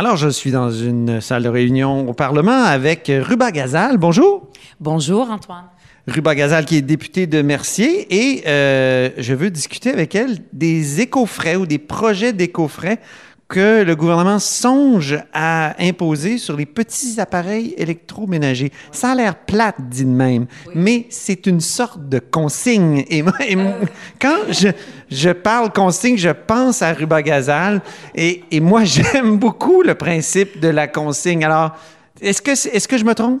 Alors, je suis dans une salle de réunion au Parlement avec Ruba Gazal. Bonjour. Bonjour, Antoine. Ruba Gazal, qui est députée de Mercier, et euh, je veux discuter avec elle des éco-frais ou des projets d'éco-frais que le gouvernement songe à imposer sur les petits appareils électroménagers. Ça a l'air plate, dit de même, mais c'est une sorte de consigne. Et, moi, quand je, je, parle consigne, je pense à Ruba Gazal, et, et moi, j'aime beaucoup le principe de la consigne. Alors, est-ce que, est-ce que je me trompe?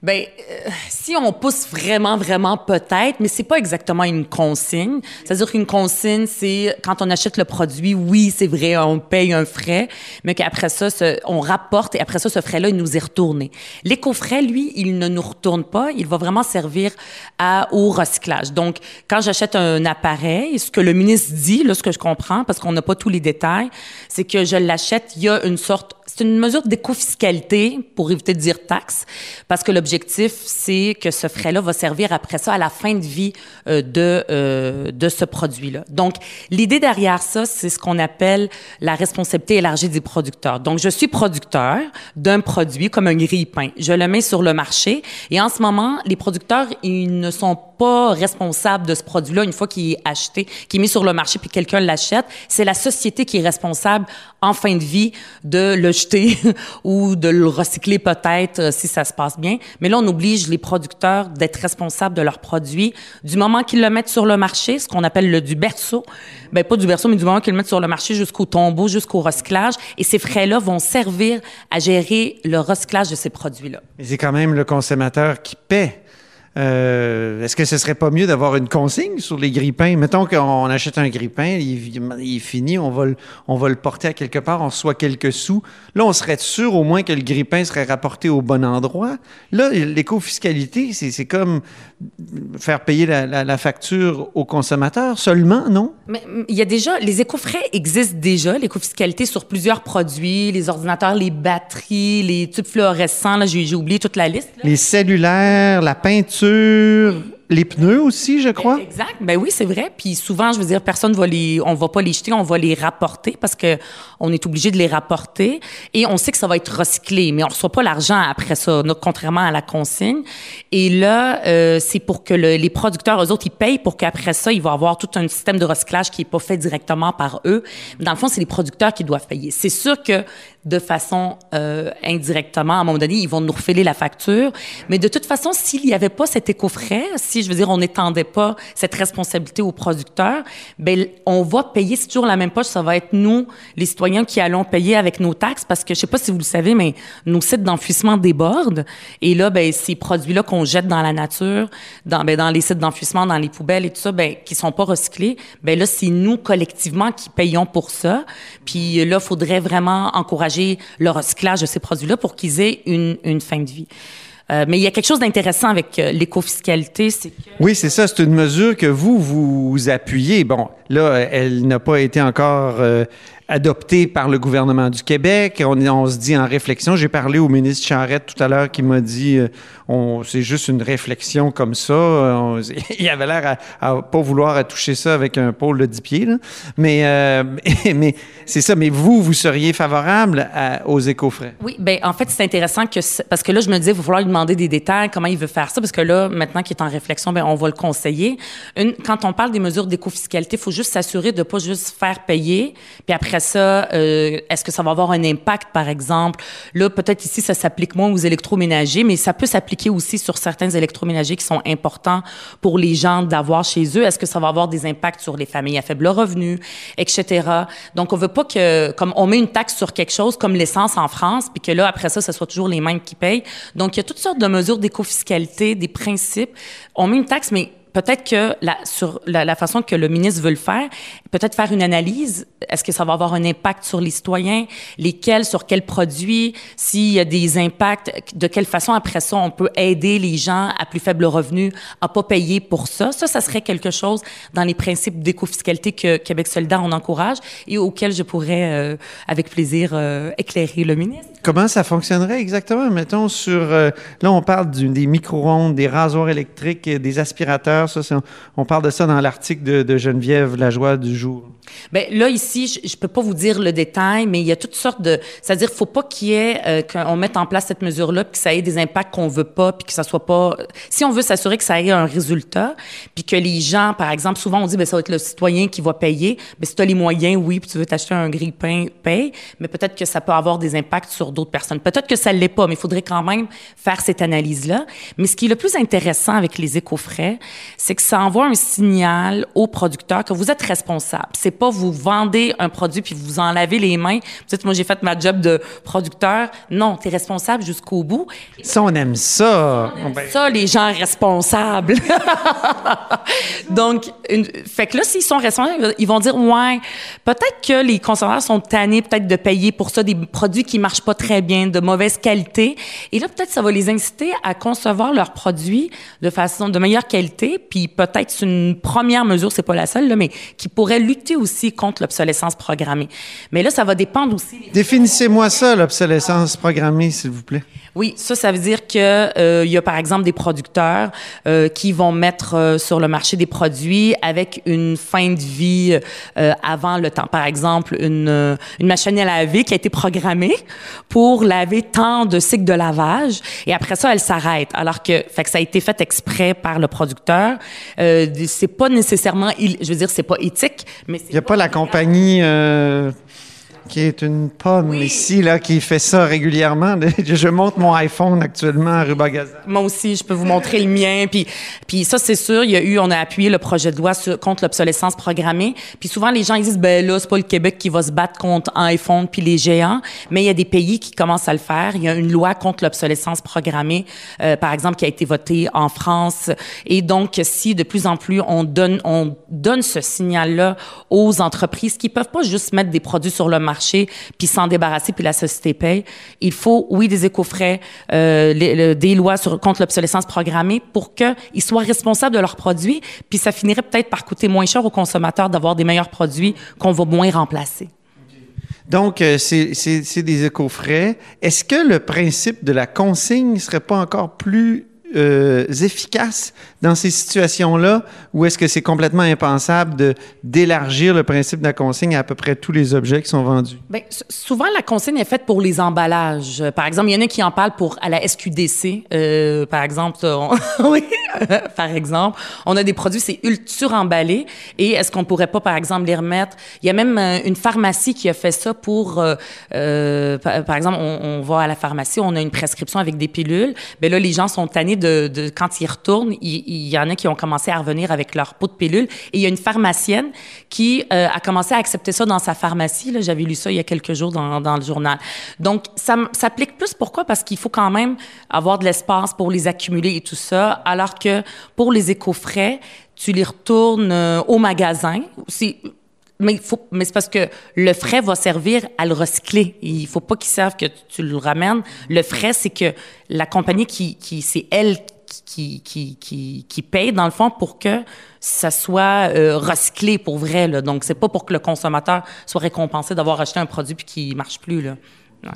Ben, euh, si on pousse vraiment, vraiment peut-être, mais c'est pas exactement une consigne. C'est-à-dire qu'une consigne, c'est quand on achète le produit, oui, c'est vrai, on paye un frais, mais qu'après ça, on rapporte et après ça, ce frais-là, il nous est retourné. L'éco-frais, lui, il ne nous retourne pas. Il va vraiment servir à, au recyclage. Donc, quand j'achète un appareil, ce que le ministre dit, là, ce que je comprends, parce qu'on n'a pas tous les détails, c'est que je l'achète, il y a une sorte c'est une mesure d'éco-fiscalité pour éviter de dire taxe, parce que l'objectif, c'est que ce frais-là va servir après ça à la fin de vie euh, de, euh, de ce produit-là. Donc, l'idée derrière ça, c'est ce qu'on appelle la responsabilité élargie des producteurs. Donc, je suis producteur d'un produit comme un grille-pain. Je le mets sur le marché et en ce moment, les producteurs, ils ne sont pas responsables de ce produit-là une fois qu'il est acheté, qu'il est mis sur le marché puis quelqu'un l'achète. C'est la société qui est responsable en fin de vie de le ou de le recycler peut-être euh, si ça se passe bien. Mais là, on oblige les producteurs d'être responsables de leurs produits du moment qu'ils le mettent sur le marché, ce qu'on appelle le du berceau. Ben pas du berceau, mais du moment qu'ils le mettent sur le marché jusqu'au tombeau, jusqu'au recyclage. Et ces frais-là vont servir à gérer le recyclage de ces produits-là. Mais c'est quand même le consommateur qui paie euh, est-ce que ce serait pas mieux d'avoir une consigne sur les grippins? Mettons qu'on achète un grippin, il, il, est fini, on va, le, on va le porter à quelque part, on reçoit quelques sous. Là, on serait sûr au moins que le grippin serait rapporté au bon endroit. Là, l'éco-fiscalité, c'est comme faire payer la, facture aux consommateurs seulement, non? Mais il y a déjà, les éco-frais existent déjà, l'éco-fiscalité sur plusieurs produits, les ordinateurs, les batteries, les tubes fluorescents, là, j'ai oublié toute la liste. Les cellulaires, la peinture, les pneus aussi, je crois? Exact. Ben oui, c'est vrai. Puis souvent, je veux dire, personne va les, on va pas les jeter, on va les rapporter parce que on est obligé de les rapporter et on sait que ça va être recyclé, mais on reçoit pas l'argent après ça, contrairement à la consigne. Et là, euh, c'est pour que les producteurs, eux autres, ils payent pour qu'après ça, il va avoir tout un système de recyclage qui est pas fait directement par eux. Dans le fond, c'est les producteurs qui doivent payer. C'est sûr que de façon euh, indirectement, à un moment donné, ils vont nous refiler la facture. Mais de toute façon, s'il n'y avait pas cet éco-frais, si je veux dire, on n'étendait pas cette responsabilité aux producteurs, ben on va payer, c'est toujours la même poche, ça va être nous, les citoyens, qui allons payer avec nos taxes, parce que je sais pas si vous le savez, mais nos sites d'enfouissement débordent. Et là, ben ces produits-là qu'on jette dans la nature, dans, ben, dans les sites d'enfouissement, dans les poubelles et tout ça, ben qui sont pas recyclés, ben là, c'est nous collectivement qui payons pour ça. Puis là, faudrait vraiment encourager le recyclage de ces produits-là pour qu'ils aient une fin de vie. Euh, mais il y a quelque chose d'intéressant avec euh, l'éco-fiscalité, c'est que... Oui, c'est ça. C'est une mesure que vous, vous appuyez. Bon, là, elle n'a pas été encore euh, adoptée par le gouvernement du Québec. On, se dit en réflexion. J'ai parlé au ministre Charette tout à l'heure qui m'a dit on, c'est juste une réflexion comme ça. il avait l'air à, à, pas vouloir toucher ça avec un pôle de 10 pieds. Là. Mais, c'est ça. Mais vous, vous seriez favorable aux éco-frais? Oui, ben en fait, c'est intéressant que... Parce que là, je me disais, il va falloir lui demander des détails, comment il veut faire ça, parce que là, maintenant qu'il est en réflexion, ben on va le conseiller. Quand on parle des mesures d'éco-fiscalité, il faut juste s'assurer de pas juste faire payer, puis après ça, euh, est-ce que ça va avoir un impact, par exemple? Là, peut-être ici, ça s'applique moins aux électroménagers, mais ça peut s'appliquer aussi sur certains électroménagers qui sont importants pour les gens d'avoir chez eux. Est-ce que ça va avoir des impacts sur les familles à faible revenu, etc. Donc, on veut pas que, comme on met une taxe sur quelque chose comme l'essence en France, puis que là, après ça, ce soit toujours les mêmes qui payent. Donc, il y a toutes sortes de mesures d'éco-fiscalité, des principes. On met une taxe, mais peut-être que la, sur la, façon que le ministre veut le faire, peut-être faire une analyse. Est-ce que ça va avoir un impact sur les citoyens? Lesquels, sur quels produits? S'il y a des impacts, de quelle façon après ça on peut aider les gens à plus faible revenu à pas payer pour ça? Ça, ça serait quelque chose dans les principes d'éco-fiscalité que Québec solidaire on encourage et auquel je pourrais, euh, avec plaisir, euh, éclairer le ministre. Comment ça fonctionnerait exactement? Mettons sur... euh, là, on parle des micro-ondes, des rasoirs électriques, euh, des aspirateurs. Ça, on parle de ça dans l'article de, de Geneviève Lajoie du jour. Ben là ici, je, je peux pas vous dire le détail, mais il y a toutes sortes de, c'est-à-dire faut pas qu'il y ait euh, qu'on mette en place cette mesure-là, puis que ça ait des impacts qu'on veut pas, puis que ça soit pas. Si on veut s'assurer que ça ait un résultat, puis que les gens, par exemple, souvent on dit ben ça va être le citoyen qui va payer. Ben si tu as les moyens, oui, puis tu veux t'acheter un grille-pain, paye. Mais peut-être que ça peut avoir des impacts sur d'autres personnes. Peut-être que ça l'est pas, mais il faudrait quand même faire cette analyse-là. Mais ce qui est le plus intéressant avec les éco-frais, c'est que ça envoie un signal aux producteurs que vous êtes responsable. C'est pas vous vendez un produit puis vous en lavez les mains. Vous dites, moi, j'ai fait ma job de producteur. Non, tu es responsable jusqu'au bout. Ça, on aime ça. Ben, Ça, les gens responsables. Donc, une, fait que là, s'ils sont responsables, ils vont dire, ouais, peut-être que les consommateurs sont tannés peut-être de payer pour ça des produits qui marchent pas très bien, de mauvaise qualité. Et là, peut-être ça va les inciter à concevoir leurs produits de façon de meilleure qualité. Puis peut-être c'est une première mesure, c'est pas la seule, là, mais qui pourrait lutter aussi contre l'obsolescence programmée. Mais là, ça va dépendre aussi. Définissez-moi ça, l'obsolescence programmée, s'il vous plaît. Oui, ça, ça veut dire que euh, il y a par exemple des producteurs euh, qui vont mettre euh, sur le marché des produits avec une fin de vie euh, avant le temps. Par exemple, une, une machine à laver qui a été programmée pour laver tant de cycles de lavage et après ça, elle s'arrête. Alors que, fait que ça a été fait exprès par le producteur. Euh, c'est pas nécessairement, je veux dire, c'est pas éthique, mais Il n'y a pas la compagnie euh, qui est une pomme ici, là, qui fait ça régulièrement. Je monte mon iPhone actuellement à Rubagaza. Moi aussi, je peux vous montrer le mien. Puis, puis ça, c'est sûr, il y a eu, on a appuyé le projet de loi sur- contre l'obsolescence programmée. Puis souvent, les gens ils disent, ben là, c'est pas le Québec qui va se battre contre iPhone puis les géants, mais il y a des pays qui commencent à le faire. Il y a une loi contre l'obsolescence programmée, euh, par exemple, qui a été votée en France. Et donc, si de plus en plus on donne, on donne ce signal-là aux entreprises qui peuvent pas juste mettre des produits sur le marché puis s'en débarrasser puis la société paye, il faut, oui, des éco-frais, euh, des lois contre l'obsolescence programmée pour qu'ils soient responsables de leurs produits, puis ça finirait peut-être par coûter moins cher aux consommateurs d'avoir des meilleurs produits qu'on va moins remplacer. Donc, euh, c'est c'est- c'est des éco-frais. Est-ce que le principe de la consigne ne serait pas encore plus euh, efficace dans ces situations-là ou est-ce que c'est complètement impensable de d'élargir le principe de la consigne à à peu près tous les objets qui sont vendus? S- souvent, la consigne est faite pour les emballages. Euh, Par exemple, il y en a qui en parlent pour à la SQDC. Euh, par exemple, on- oui, par exemple, on a des produits, c'est ultra emballé. Et est-ce qu'on pourrait pas, par exemple, les remettre? Il y a même euh, une pharmacie qui a fait ça pour, euh, euh, par, exemple, on, va à la pharmacie, on a une prescription avec des pilules. Ben là, les gens sont tannés de, de quand ils retournent, il, il y en a qui ont commencé à revenir avec leur pot de pilules. Et il y a une pharmacienne qui euh, a commencé à accepter ça dans sa pharmacie. J'avais lu ça il y a quelques jours dans, le journal. Donc, ça s'applique plus. Pourquoi? Parce qu'il faut quand même avoir de l'espace pour les accumuler et tout ça. Alors que pour les éco-frais, tu les retournes euh, au magasin. Mais, c'est parce que le frais va servir à le recycler. Il faut pas qu'ils savent que tu, tu le ramènes. Le frais, c'est que la compagnie qui, qui c'est elle qui, qui, qui, qui paye, dans le fond, pour que ça soit euh, recyclé pour vrai. Là. Donc, c'est pas pour que le consommateur soit récompensé d'avoir acheté un produit puis qui marche plus. Là. Ouais.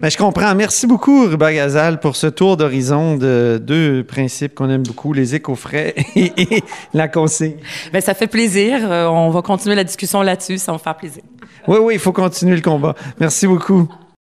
Ben, je comprends. Merci beaucoup, Ruba Gazal, pour ce tour d'horizon de deux principes qu'on aime beaucoup, les éco-frais et, et la consigne. Ben, ça fait plaisir. Euh, on va continuer la discussion là-dessus. Ça va me faire plaisir. Oui, oui, il faut continuer le combat. Merci beaucoup.